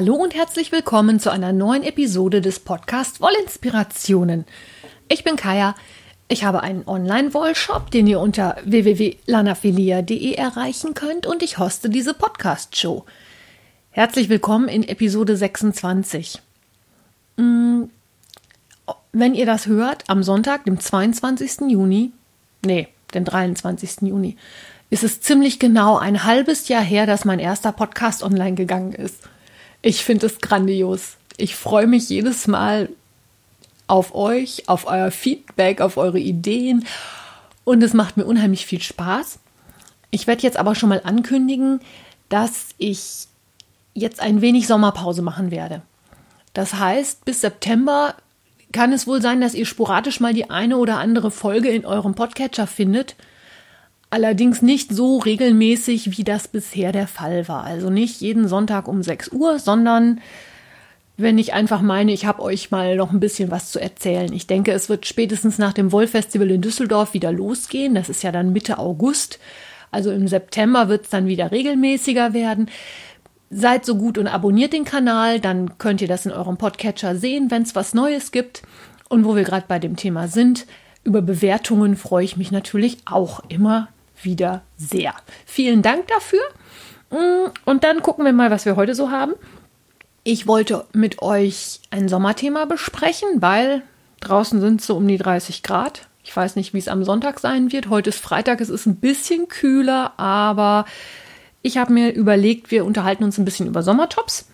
Hallo und herzlich willkommen zu einer neuen Episode des Podcast Wollinspirationen. Ich bin Kaya. Ich habe einen Online-Wollshop, den ihr unter www.lanafilia.de erreichen könnt und ich hoste diese Podcast-Show. Herzlich willkommen in Episode 26. Mm, wenn ihr das hört, am Sonntag, dem 22. Juni, nee, dem 23. Juni, ist es ziemlich genau ein halbes Jahr her, dass mein erster Podcast online gegangen ist. Ich finde es grandios. Ich freue mich jedes Mal auf euch, auf euer Feedback, auf eure Ideen und es macht mir unheimlich viel Spaß. Ich werde jetzt aber schon mal ankündigen, dass ich jetzt ein wenig Sommerpause machen werde. Das heißt, bis September kann es wohl sein, dass ihr sporadisch mal die eine oder andere Folge in eurem Podcatcher findet. Allerdings nicht so regelmäßig, wie das bisher der Fall war. Also nicht jeden Sonntag um 6 Uhr, sondern wenn ich einfach meine, ich habe euch mal noch ein bisschen was zu erzählen. Ich denke, es wird spätestens nach dem Wollfestival in Düsseldorf wieder losgehen. Das ist ja dann Mitte August. Also im September wird es dann wieder regelmäßiger werden. Seid so gut und abonniert den Kanal, dann könnt ihr das in eurem Podcatcher sehen, wenn es was Neues gibt. Und wo wir gerade bei dem Thema sind, über Bewertungen freue ich mich natürlich auch immer wieder sehr. Vielen Dank dafür. Mm, und dann gucken wir mal, was wir heute so haben. Ich wollte mit euch ein Sommerthema besprechen, weil draußen sind es so um die 30 Grad. Ich weiß nicht, wie es am Sonntag sein wird. Heute ist Freitag, es ist ein bisschen kühler, aber ich habe mir überlegt, wir unterhalten uns ein bisschen über Sommertops.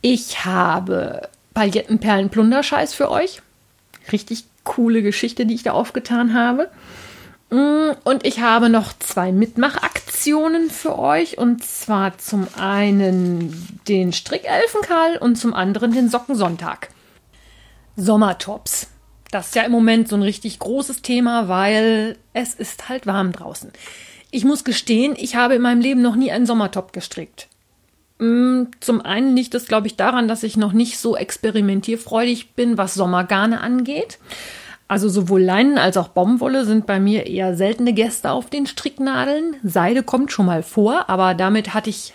Ich habe Palettenperlen-Plunderscheiß für euch. Richtig coole Geschichte, die ich da aufgetan habe. Mm, und ich habe noch zwei Mitmachaktionen für euch. Und zwar zum einen den Strickelfenkarl und zum anderen den Sockensonntag. Sommertops. Das ist ja im Moment so ein richtig großes Thema, weil es ist halt warm draußen. Ich muss gestehen, ich habe in meinem Leben noch nie einen Sommertop gestrickt. Mm, zum einen liegt es, glaube ich, daran, dass ich noch nicht so experimentierfreudig bin, was Sommergarne angeht. Also sowohl Leinen als auch Baumwolle sind bei mir eher seltene Gäste auf den Stricknadeln. Seide kommt schon mal vor, aber damit hatte ich,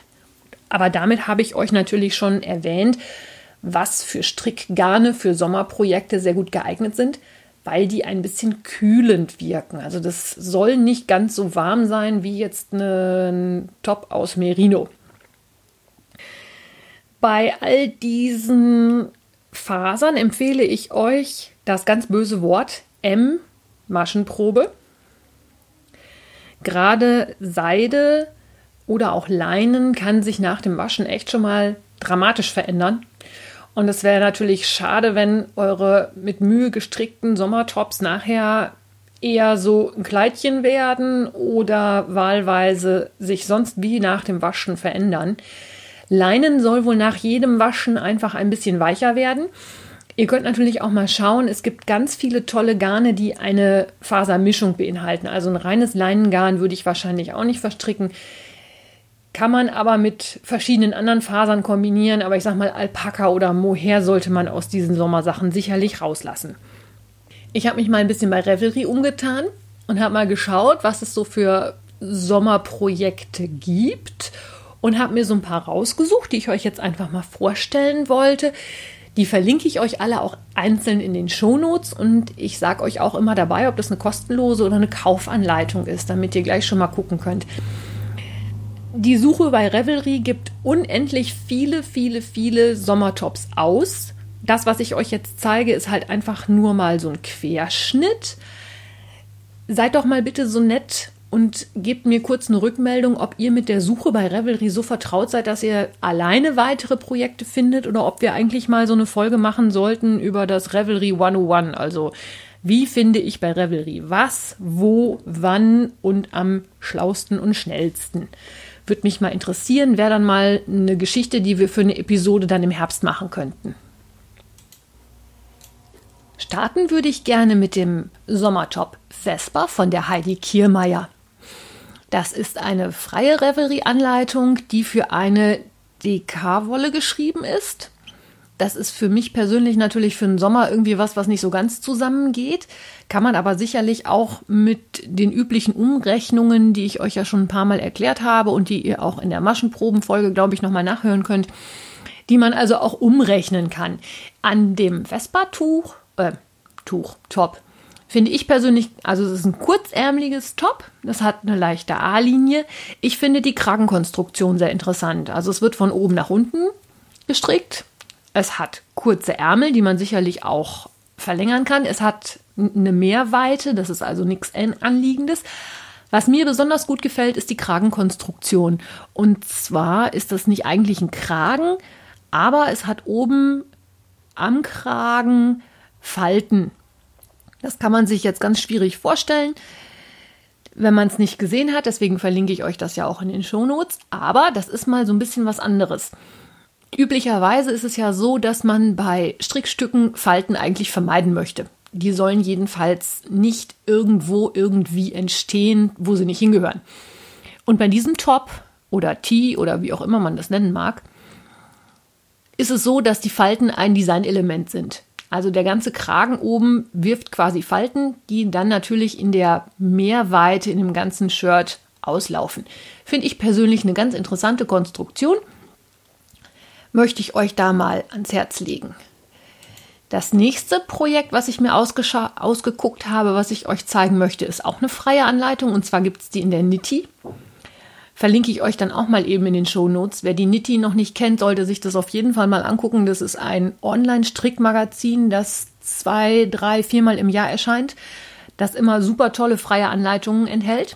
aber damit habe ich euch natürlich schon erwähnt, was für Strickgarne für Sommerprojekte sehr gut geeignet sind, weil die ein bisschen kühlend wirken. Also das soll nicht ganz so warm sein wie jetzt ein Top aus Merino. Bei all diesen Fasern empfehle ich euch das ganz böse Wort M, Maschenprobe. Gerade Seide oder auch Leinen kann sich nach dem Waschen echt schon mal dramatisch verändern. Und es wäre natürlich schade, wenn eure mit Mühe gestrickten Sommertops nachher eher so ein Kleidchen werden oder wahlweise sich sonst wie nach dem Waschen verändern. Leinen soll wohl nach jedem Waschen einfach ein bisschen weicher werden. Ihr könnt natürlich auch mal schauen, es gibt ganz viele tolle Garne, die eine Fasermischung beinhalten. Also ein reines Leinengarn würde ich wahrscheinlich auch nicht verstricken. Kann man aber mit verschiedenen anderen Fasern kombinieren, aber ich sag mal, Alpaka oder Mohair sollte man aus diesen Sommersachen sicherlich rauslassen. Ich habe mich mal ein bisschen bei Revelry umgetan und habe mal geschaut, was es so für Sommerprojekte gibt und habe mir so ein paar rausgesucht, die ich euch jetzt einfach mal vorstellen wollte. Die verlinke ich euch alle auch einzeln in den Shownotes und ich sage euch auch immer dabei, ob das eine kostenlose oder eine Kaufanleitung ist, damit ihr gleich schon mal gucken könnt. Die Suche bei Revelry gibt unendlich viele, viele, viele Sommertops aus. Das, was ich euch jetzt zeige, ist halt einfach nur mal so ein Querschnitt. Seid doch mal bitte so nett und gebt mir kurz eine Rückmeldung, ob ihr mit der Suche bei Revelry so vertraut seid, dass ihr alleine weitere Projekte findet oder ob wir eigentlich mal so eine Folge machen sollten über das Revelry 101. Also wie finde ich bei Revelry was, wo, wann und am schlausten und schnellsten. Würde mich mal interessieren, wäre dann mal eine Geschichte, die wir für eine Episode dann im Herbst machen könnten. Starten würde ich gerne mit dem Sommertop Vespa von der Heidi Kiermeier. Das ist eine freie Revelry-Anleitung, die für eine DK-Wolle geschrieben ist. Das ist für mich persönlich natürlich für den Sommer irgendwie was, was nicht so ganz zusammengeht. Kann man aber sicherlich auch mit den üblichen Umrechnungen, die ich euch ja schon ein paar Mal erklärt habe und die ihr auch in der Maschenprobenfolge, glaube ich, nochmal nachhören könnt, die man also auch umrechnen kann. An dem Vespa-Tuch, äh, Tuch, Top, finde ich persönlich, also es ist ein kurzärmeliges Top, das hat eine leichte A-Linie. Ich finde die Kragenkonstruktion sehr interessant. Also es wird von oben nach unten gestrickt. Es hat kurze Ärmel, die man sicherlich auch verlängern kann. Es hat eine Mehrweite, das ist also nichts Anliegendes. Was mir besonders gut gefällt, ist die Kragenkonstruktion. Und zwar ist das nicht eigentlich ein Kragen, aber es hat oben am Kragen Falten. Das kann man sich jetzt ganz schwierig vorstellen, wenn man es nicht gesehen hat. Deswegen verlinke ich euch das ja auch in den Shownotes. Aber das ist mal so ein bisschen was anderes. Üblicherweise ist es ja so, dass man bei Strickstücken Falten eigentlich vermeiden möchte. Die sollen jedenfalls nicht irgendwo irgendwie entstehen, wo sie nicht hingehören. Und bei diesem Top oder Tee oder wie auch immer man das nennen mag, ist es so, dass die Falten ein Designelement sind. Also der ganze Kragen oben wirft quasi Falten, die dann natürlich in der Mehrweite in dem ganzen Shirt auslaufen. Finde ich persönlich eine ganz interessante Konstruktion möchte ich euch da mal ans Herz legen. Das nächste Projekt, was ich mir ausgeguckt habe, was ich euch zeigen möchte, ist auch eine freie Anleitung und zwar gibt es die in der Nitti. Verlinke ich euch dann auch mal eben in den Show Notes. Wer die Nitti noch nicht kennt, sollte sich das auf jeden Fall mal angucken. Das ist ein Online-Strickmagazin, das zwei, drei, viermal im Jahr erscheint, das immer super tolle freie Anleitungen enthält.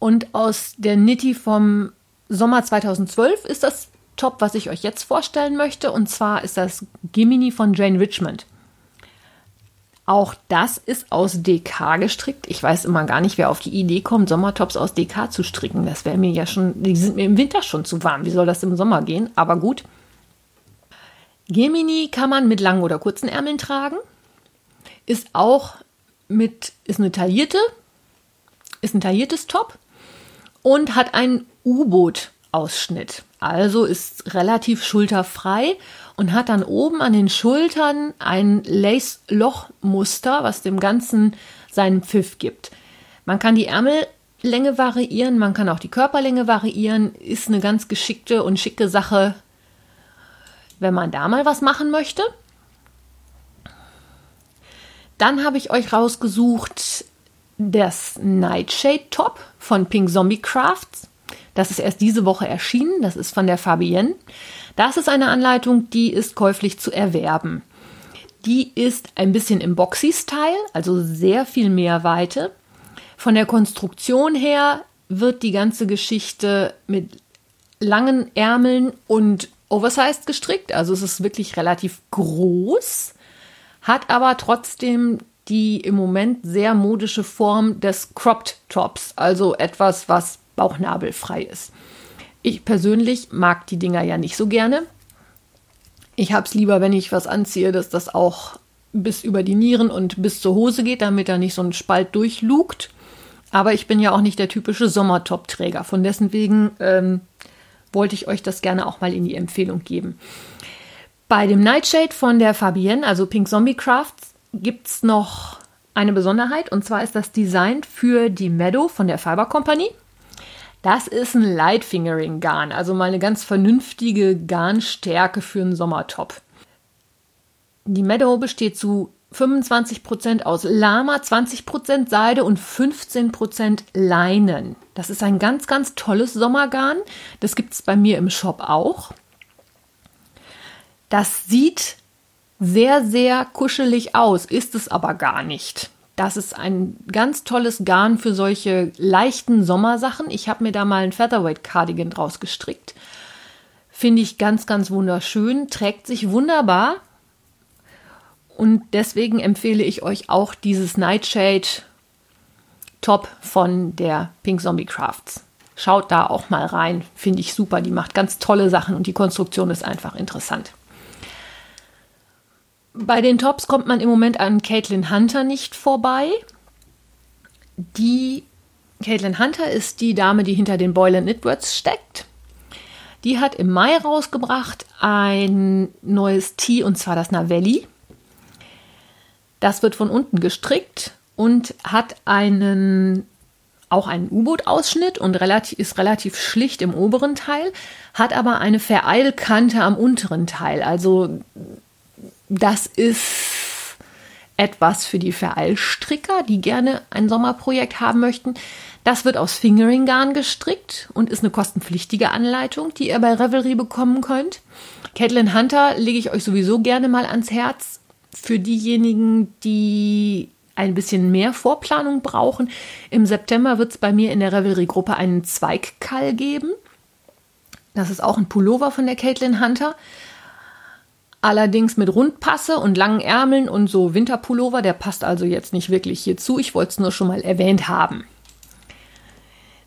Und aus der Nitti vom Sommer 2012 ist das Top, was ich euch jetzt vorstellen möchte. Und zwar ist das Gimini von Jane Richmond. Auch das ist aus DK gestrickt. Ich weiß immer gar nicht, wer auf die Idee kommt, Sommertops aus DK zu stricken. Das wäre mir ja schon, die sind mir im Winter schon zu warm. Wie soll das im Sommer gehen? Aber gut. Gemini kann man mit langen oder kurzen Ärmeln tragen. Ist auch mit, ist eine taillierte, ist ein tailliertes Top und hat ein U-Boot Ausschnitt. Also ist relativ schulterfrei und hat dann oben an den Schultern ein Lace-Loch-Muster, was dem Ganzen seinen Pfiff gibt. Man kann die Ärmellänge variieren, man kann auch die Körperlänge variieren. Ist eine ganz geschickte und schicke Sache, wenn man da mal was machen möchte. Dann habe ich euch rausgesucht das Nightshade Top von Pink Zombie Crafts. Das ist erst diese Woche erschienen. Das ist von der Fabienne. Das ist eine Anleitung, die ist käuflich zu erwerben. Die ist ein bisschen im Boxy-Style, also sehr viel mehr Weite. Von der Konstruktion her wird die ganze Geschichte mit langen Ärmeln und oversized gestrickt. Also es ist wirklich relativ groß, hat aber trotzdem die im Moment sehr modische Form des Cropped Tops, also etwas, was bauchnabelfrei ist. Ich persönlich mag die Dinger ja nicht so gerne. Ich habe es lieber, wenn ich was anziehe, dass das auch bis über die Nieren und bis zur Hose geht, damit da nicht so ein Spalt durchlugt. Aber ich bin ja auch nicht der typische Sommertop-Träger. Von dessen wegen ähm, wollte ich euch das gerne auch mal in die Empfehlung geben. Bei dem Nightshade von der Fabienne, also Pink Zombie Crafts, gibt es noch eine Besonderheit. Und zwar ist das Design für die Meadow von der Fiber Company. Das ist ein Lightfingering-Garn, also mal eine ganz vernünftige Garnstärke für einen Sommertop. Die Meadow besteht zu 25% aus Lama, 20% Seide und 15% Leinen. Das ist ein ganz, ganz tolles Sommergarn. Das gibt es bei mir im Shop auch. Das sieht sehr, sehr kuschelig aus, ist es aber gar nicht. Das ist ein ganz tolles Garn für solche leichten Sommersachen. Ich habe mir da mal ein Featherweight Cardigan draus gestrickt. Finde ich ganz, ganz wunderschön, trägt sich wunderbar. Und deswegen empfehle ich euch auch dieses Nightshade Top von der Pink Zombie Crafts. Schaut da auch mal rein, finde ich super. Die macht ganz tolle Sachen und die Konstruktion ist einfach interessant. Bei den Tops kommt man im Moment an Caitlin Hunter nicht vorbei. Die Caitlin Hunter ist die Dame, die hinter den Boylan Knitworks steckt. Die hat im Mai rausgebracht ein neues Tee und zwar das Navelli. Das wird von unten gestrickt und hat einen auch einen U-Boot-Ausschnitt und relativ, ist relativ schlicht im oberen Teil, hat aber eine Vereilkante am unteren Teil. Also das ist etwas für die Vereilstricker, die gerne ein Sommerprojekt haben möchten. Das wird aus Fingering-Garn gestrickt und ist eine kostenpflichtige Anleitung, die ihr bei Revelry bekommen könnt. Caitlin Hunter lege ich euch sowieso gerne mal ans Herz. Für diejenigen, die ein bisschen mehr Vorplanung brauchen. Im September wird es bei mir in der Revelry-Gruppe einen Zweigkall geben. Das ist auch ein Pullover von der Caitlin Hunter. Allerdings mit Rundpasse und langen Ärmeln und so Winterpullover. Der passt also jetzt nicht wirklich hierzu. Ich wollte es nur schon mal erwähnt haben.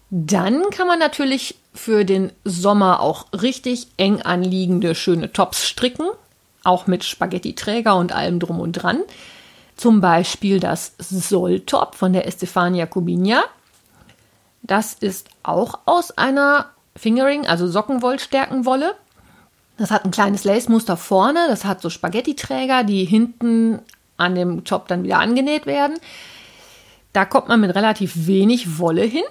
Dann kann man natürlich für den Sommer auch richtig eng anliegende schöne Tops stricken. Auch mit Spaghetti-Träger und allem drum und dran. Zum Beispiel das Soltop von der Estefania Cubinia. Das ist auch aus einer Fingering, also Sockenwollstärkenwolle. Das hat ein kleines Lace-Muster vorne, das hat so Spaghetti-Träger, die hinten an dem Top dann wieder angenäht werden. Da kommt man mit relativ wenig Wolle hin.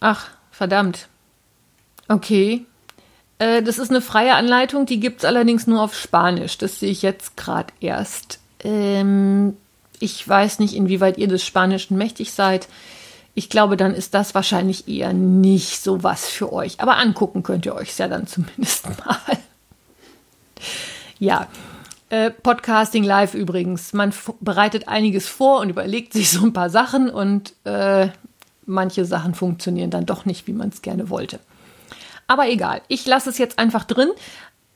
Ach, verdammt. Okay. Äh, das ist eine freie Anleitung, die gibt es allerdings nur auf Spanisch. Das sehe ich jetzt gerade erst. Ähm, ich weiß nicht, inwieweit ihr des Spanischen mächtig seid. Ich glaube, dann ist das wahrscheinlich eher nicht so was für euch. Aber angucken könnt ihr euch ja dann zumindest mal. ja, äh, Podcasting live übrigens. Man bereitet einiges vor und überlegt sich so ein paar Sachen und äh, manche Sachen funktionieren dann doch nicht, wie man es gerne wollte. Aber egal, ich lasse es jetzt einfach drin,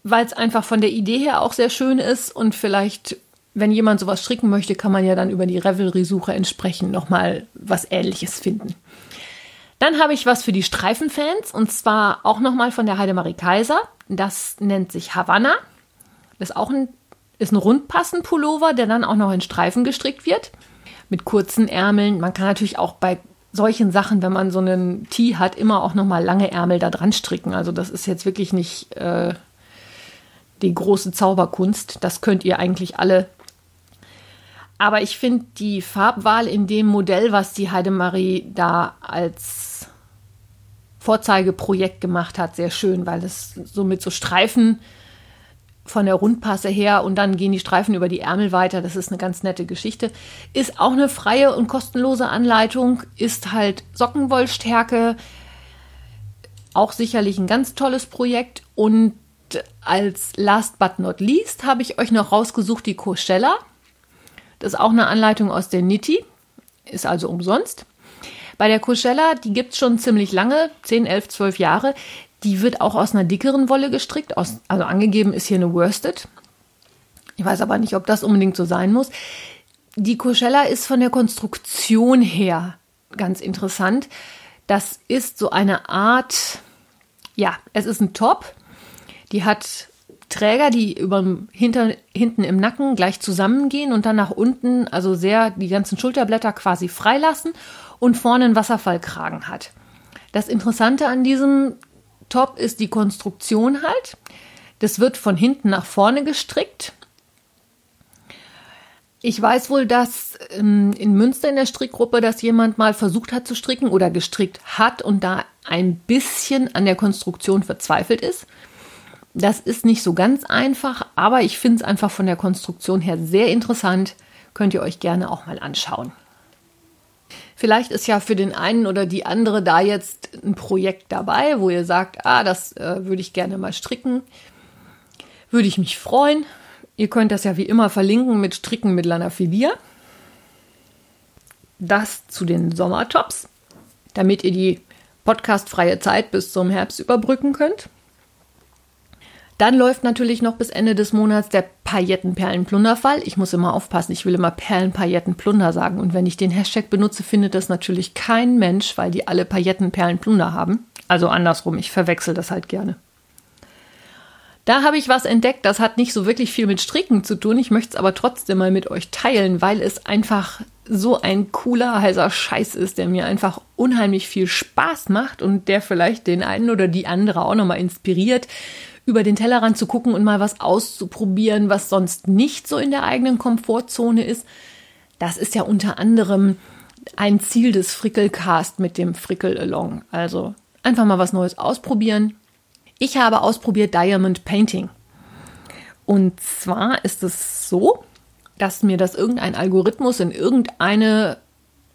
weil es einfach von der Idee her auch sehr schön ist und vielleicht wenn jemand sowas stricken möchte, kann man ja dann über die Revelry-Suche entsprechend nochmal was Ähnliches finden. Dann habe ich was für die Streifenfans und zwar auch nochmal von der Heidemarie Kaiser. Das nennt sich Havanna. Das ist auch ein, ist ein Rundpassen-Pullover, der dann auch noch in Streifen gestrickt wird. Mit kurzen Ärmeln. Man kann natürlich auch bei solchen Sachen, wenn man so einen Tee hat, immer auch nochmal lange Ärmel da dran stricken. Also das ist jetzt wirklich nicht äh, die große Zauberkunst. Das könnt ihr eigentlich alle aber ich finde die Farbwahl in dem Modell, was die Heidemarie da als Vorzeigeprojekt gemacht hat, sehr schön, weil es so mit so Streifen von der Rundpasse her und dann gehen die Streifen über die Ärmel weiter. Das ist eine ganz nette Geschichte. Ist auch eine freie und kostenlose Anleitung, ist halt Sockenwollstärke. Auch sicherlich ein ganz tolles Projekt. Und als last but not least habe ich euch noch rausgesucht die Coachella. Das ist auch eine Anleitung aus der Nitti, ist also umsonst. Bei der Coachella, die gibt es schon ziemlich lange, 10, 11, 12 Jahre. Die wird auch aus einer dickeren Wolle gestrickt. Aus, also angegeben ist hier eine Worsted. Ich weiß aber nicht, ob das unbedingt so sein muss. Die Coachella ist von der Konstruktion her ganz interessant. Das ist so eine Art, ja, es ist ein Top. Die hat Träger, die über hinter, hinten im Nacken gleich zusammengehen und dann nach unten, also sehr die ganzen Schulterblätter quasi freilassen und vorne einen Wasserfallkragen hat. Das Interessante an diesem Top ist die Konstruktion halt. Das wird von hinten nach vorne gestrickt. Ich weiß wohl, dass ähm, in Münster in der Strickgruppe das jemand mal versucht hat zu stricken oder gestrickt hat und da ein bisschen an der Konstruktion verzweifelt ist. Das ist nicht so ganz einfach, aber ich finde es einfach von der Konstruktion her sehr interessant. Könnt ihr euch gerne auch mal anschauen. Vielleicht ist ja für den einen oder die andere da jetzt ein Projekt dabei, wo ihr sagt, ah, das äh, würde ich gerne mal stricken. Würde ich mich freuen. Ihr könnt das ja wie immer verlinken mit Stricken mit Lanafilia. Das zu den Sommertops, damit ihr die podcastfreie Zeit bis zum Herbst überbrücken könnt. Dann läuft natürlich noch bis Ende des Monats der Paillettenperlenplunderfall. Ich muss immer aufpassen, ich will immer Perlenpaillettenplunder sagen. Und wenn ich den Hashtag benutze, findet das natürlich kein Mensch, weil die alle Paillettenperlenplunder haben. Also andersrum, ich verwechsel das halt gerne. Da habe ich was entdeckt, das hat nicht so wirklich viel mit Stricken zu tun. Ich möchte es aber trotzdem mal mit euch teilen, weil es einfach so ein cooler, heißer Scheiß ist, der mir einfach unheimlich viel Spaß macht und der vielleicht den einen oder die andere auch nochmal inspiriert, über den Tellerrand zu gucken und mal was auszuprobieren, was sonst nicht so in der eigenen Komfortzone ist. Das ist ja unter anderem ein Ziel des Frickelcast mit dem Frickel Along. Also einfach mal was Neues ausprobieren, ich habe ausprobiert Diamond Painting. Und zwar ist es so, dass mir das irgendein Algorithmus in irgendeine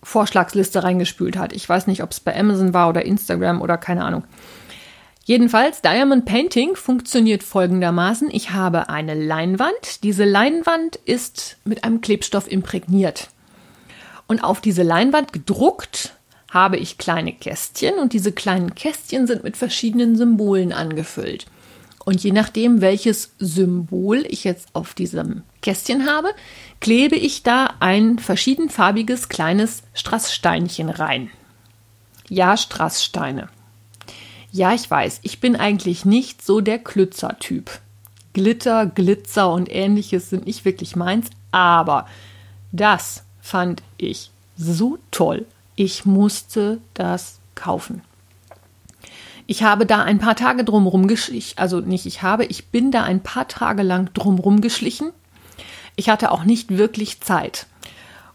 Vorschlagsliste reingespült hat. Ich weiß nicht, ob es bei Amazon war oder Instagram oder keine Ahnung. Jedenfalls, Diamond Painting funktioniert folgendermaßen. Ich habe eine Leinwand. Diese Leinwand ist mit einem Klebstoff imprägniert. Und auf diese Leinwand gedruckt habe ich kleine Kästchen und diese kleinen Kästchen sind mit verschiedenen Symbolen angefüllt. Und je nachdem, welches Symbol ich jetzt auf diesem Kästchen habe, klebe ich da ein verschiedenfarbiges kleines Strasssteinchen rein. Ja, Strasssteine. Ja, ich weiß, ich bin eigentlich nicht so der Klützer-Typ. Glitter, Glitzer und ähnliches sind nicht wirklich meins, aber das fand ich so toll ich musste das kaufen. Ich habe da ein paar Tage drumherum geschlichen, also nicht ich habe, ich bin da ein paar Tage lang drumherum geschlichen. Ich hatte auch nicht wirklich Zeit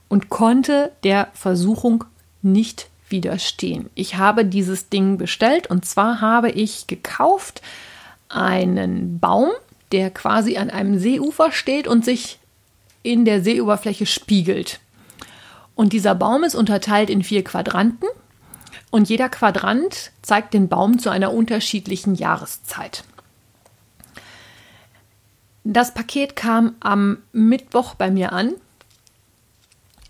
und konnte der Versuchung nicht widerstehen. Ich habe dieses Ding bestellt und zwar habe ich gekauft einen Baum, der quasi an einem Seeufer steht und sich in der Seeoberfläche spiegelt. Und dieser Baum ist unterteilt in vier Quadranten und jeder Quadrant zeigt den Baum zu einer unterschiedlichen Jahreszeit. Das Paket kam am Mittwoch bei mir an.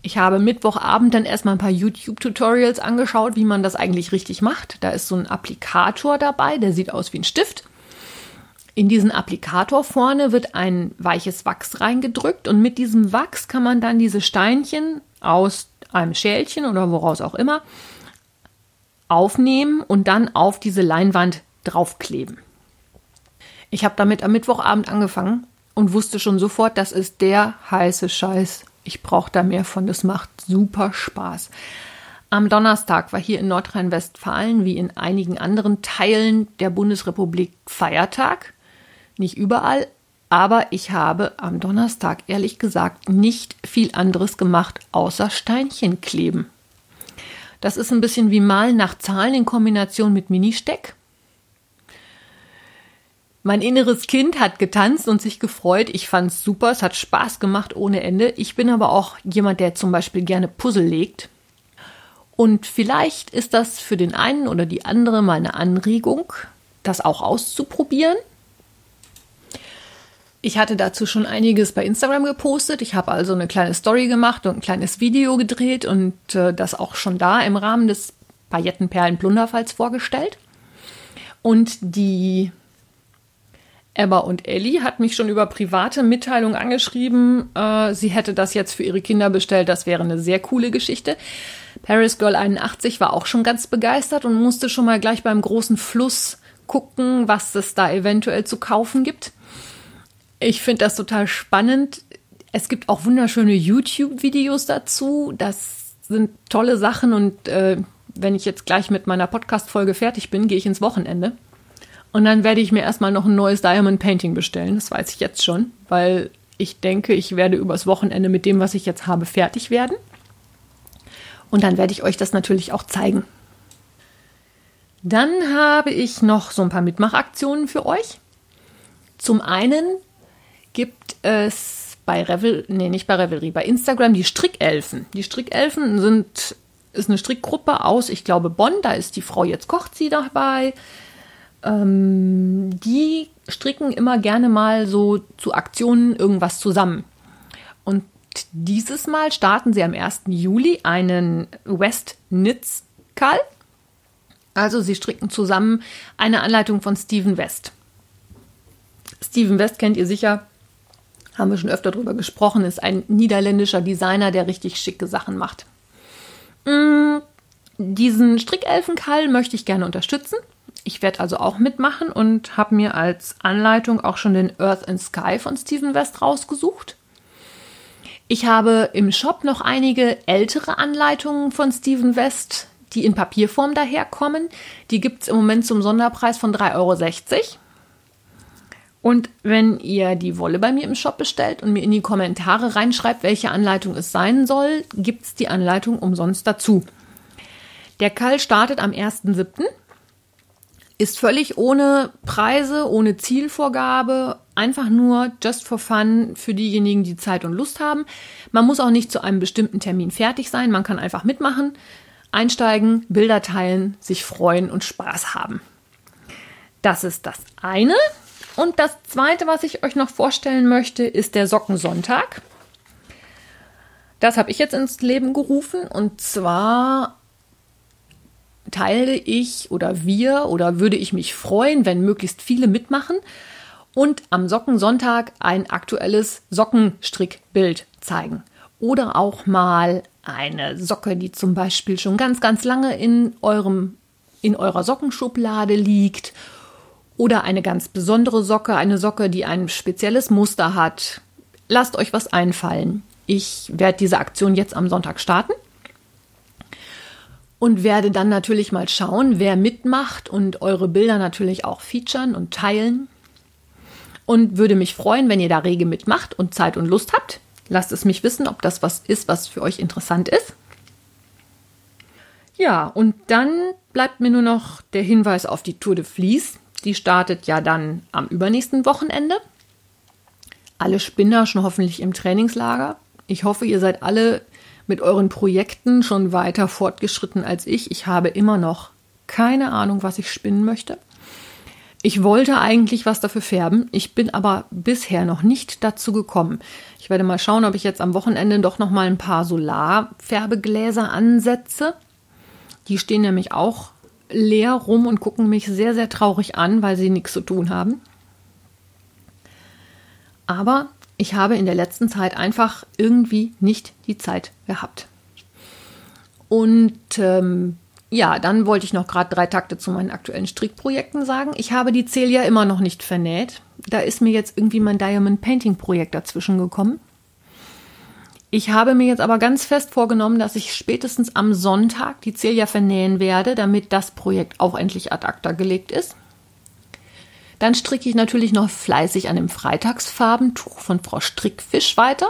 Ich habe Mittwochabend dann erstmal ein paar YouTube-Tutorials angeschaut, wie man das eigentlich richtig macht. Da ist so ein Applikator dabei, der sieht aus wie ein Stift. In diesen Applikator vorne wird ein weiches Wachs reingedrückt und mit diesem Wachs kann man dann diese Steinchen aus einem Schälchen oder woraus auch immer aufnehmen und dann auf diese Leinwand draufkleben. Ich habe damit am Mittwochabend angefangen und wusste schon sofort, das ist der heiße Scheiß. Ich brauche da mehr von. Das macht super Spaß. Am Donnerstag war hier in Nordrhein-Westfalen wie in einigen anderen Teilen der Bundesrepublik Feiertag. Nicht überall, aber ich habe am Donnerstag ehrlich gesagt nicht viel anderes gemacht, außer Steinchen kleben. Das ist ein bisschen wie Malen nach Zahlen in Kombination mit Ministeck. Mein inneres Kind hat getanzt und sich gefreut. Ich fand es super, es hat Spaß gemacht ohne Ende. Ich bin aber auch jemand, der zum Beispiel gerne Puzzle legt. Und vielleicht ist das für den einen oder die andere mal eine Anregung, das auch auszuprobieren. Ich hatte dazu schon einiges bei Instagram gepostet. Ich habe also eine kleine Story gemacht und ein kleines Video gedreht und äh, das auch schon da im Rahmen des Paillettenperlen-Plunderfalls vorgestellt. Und die Emma und Ellie hat mich schon über private Mitteilungen angeschrieben. Äh, sie hätte das jetzt für ihre Kinder bestellt. Das wäre eine sehr coole Geschichte. Paris Girl 81 war auch schon ganz begeistert und musste schon mal gleich beim großen Fluss gucken, was es da eventuell zu kaufen gibt. Ich finde das total spannend. Es gibt auch wunderschöne YouTube-Videos dazu. Das sind tolle Sachen und äh, wenn ich jetzt gleich mit meiner Podcast-Folge fertig bin, gehe ich ins Wochenende. Und dann werde ich mir erstmal noch ein neues Diamond Painting bestellen. Das weiß ich jetzt schon, weil ich denke, ich werde übers Wochenende mit dem, was ich jetzt habe, fertig werden. Und dann werde ich euch das natürlich auch zeigen. Dann habe ich noch so ein paar Mitmachaktionen für euch. Zum einen gibt es bei Revel, nee, nicht bei Revelry, bei Instagram die Strickelfen. Die Strickelfen sind, ist eine Strickgruppe aus, ich glaube, Bonn, da ist die Frau jetzt kocht sie dabei. Ähm, die stricken immer gerne mal so zu Aktionen irgendwas zusammen. Und dieses Mal starten sie am 1. Juli einen West Knits Call. Also sie stricken zusammen eine Anleitung von Steven West. Steven West kennt ihr sicher haben wir schon öfter drüber gesprochen, ist ein niederländischer Designer, der richtig schicke Sachen macht. Mm, diesen Strickelfenkall möchte ich gerne unterstützen. Ich werde also auch mitmachen und habe mir als Anleitung auch schon den Earth and Sky von Stephen West rausgesucht. Ich habe im Shop noch einige ältere Anleitungen von Stephen West, die in Papierform daherkommen. Die gibt es im Moment zum Sonderpreis von 3,60 Euro. Und wenn ihr die Wolle bei mir im Shop bestellt und mir in die Kommentare reinschreibt, welche Anleitung es sein soll, gibt es die Anleitung umsonst dazu. Der Kall startet am 1.7. Ist völlig ohne Preise, ohne Zielvorgabe, einfach nur just for fun für diejenigen, die Zeit und Lust haben. Man muss auch nicht zu einem bestimmten Termin fertig sein, man kann einfach mitmachen, einsteigen, Bilder teilen, sich freuen und Spaß haben. Das ist das eine. Und das zweite, was ich euch noch vorstellen möchte, ist der Sockensonntag. Das habe ich jetzt ins Leben gerufen und zwar teile ich oder wir oder würde ich mich freuen, wenn möglichst viele mitmachen und am Sockensonntag ein aktuelles Sockenstrickbild zeigen. Oder auch mal eine Socke, die zum Beispiel schon ganz, ganz lange in eurem, in eurer Sockenschublade liegt. Oder eine ganz besondere Socke, eine Socke, die ein spezielles Muster hat. Lasst euch was einfallen. Ich werde diese Aktion jetzt am Sonntag starten und werde dann natürlich mal schauen, wer mitmacht und eure Bilder natürlich auch featuren und teilen. Und würde mich freuen, wenn ihr da rege mitmacht und Zeit und Lust habt. Lasst es mich wissen, ob das was ist, was für euch interessant ist. Ja, und dann bleibt mir nur noch der Hinweis auf die Tour de Vlies. Die startet ja dann am übernächsten Wochenende. Alle Spinner schon hoffentlich im Trainingslager. Ich hoffe, ihr seid alle mit euren Projekten schon weiter fortgeschritten als ich. Ich habe immer noch keine Ahnung, was ich spinnen möchte. Ich wollte eigentlich was dafür färben, ich bin aber bisher noch nicht dazu gekommen. Ich werde mal schauen, ob ich jetzt am Wochenende doch noch mal ein paar Solarfärbegläser ansetze. Die stehen nämlich auch leer rum und gucken mich sehr, sehr traurig an, weil sie nichts zu tun haben. Aber ich habe in der letzten Zeit einfach irgendwie nicht die Zeit gehabt. Und ähm, ja, dann wollte ich noch gerade drei Takte zu meinen aktuellen Strickprojekten sagen. Ich habe die Celia immer noch nicht vernäht. Da ist mir jetzt irgendwie mein Diamond Painting Projekt dazwischen gekommen. Ich habe mir jetzt aber ganz fest vorgenommen, dass ich spätestens am Sonntag die Celia vernähen werde, damit das Projekt auch endlich ad acta gelegt ist. Dann stricke ich natürlich noch fleißig an dem Freitagsfarbentuch von Frau Strickfisch weiter.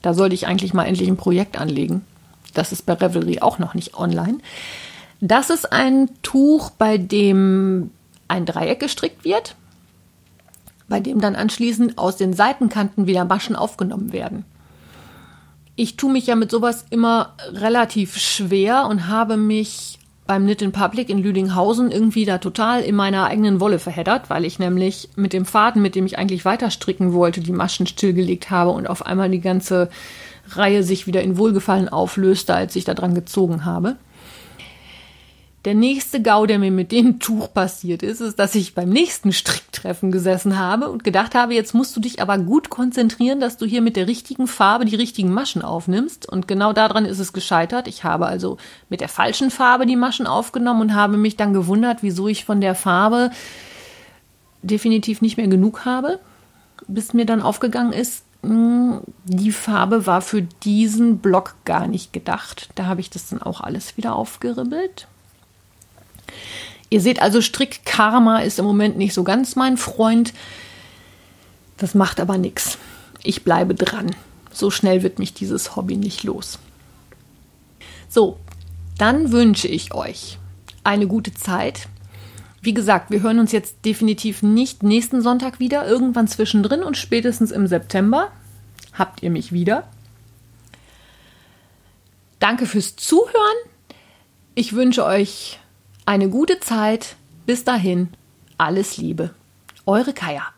Da sollte ich eigentlich mal endlich ein Projekt anlegen. Das ist bei Revelry auch noch nicht online. Das ist ein Tuch, bei dem ein Dreieck gestrickt wird, bei dem dann anschließend aus den Seitenkanten wieder Maschen aufgenommen werden. Ich tue mich ja mit sowas immer relativ schwer und habe mich beim Knit in Public in Lüdinghausen irgendwie da total in meiner eigenen Wolle verheddert, weil ich nämlich mit dem Faden, mit dem ich eigentlich weiter stricken wollte, die Maschen stillgelegt habe und auf einmal die ganze Reihe sich wieder in Wohlgefallen auflöste, als ich da dran gezogen habe. Der nächste Gau, der mir mit dem Tuch passiert ist, ist, dass ich beim nächsten Stricktreffen gesessen habe und gedacht habe, jetzt musst du dich aber gut konzentrieren, dass du hier mit der richtigen Farbe die richtigen Maschen aufnimmst. Und genau daran ist es gescheitert. Ich habe also mit der falschen Farbe die Maschen aufgenommen und habe mich dann gewundert, wieso ich von der Farbe definitiv nicht mehr genug habe, bis mir dann aufgegangen ist, hm, die Farbe war für diesen Block gar nicht gedacht. Da habe ich das dann auch alles wieder aufgeribbelt. Ihr seht also, Strickkarma ist im Moment nicht so ganz mein Freund. Das macht aber nichts. Ich bleibe dran. So schnell wird mich dieses Hobby nicht los. So, dann wünsche ich euch eine gute Zeit. Wie gesagt, wir hören uns jetzt definitiv nicht nächsten Sonntag wieder, irgendwann zwischendrin und spätestens im September habt ihr mich wieder. Danke fürs Zuhören. Ich wünsche euch eine gute Zeit. Bis dahin. Alles Liebe. Eure Kaya.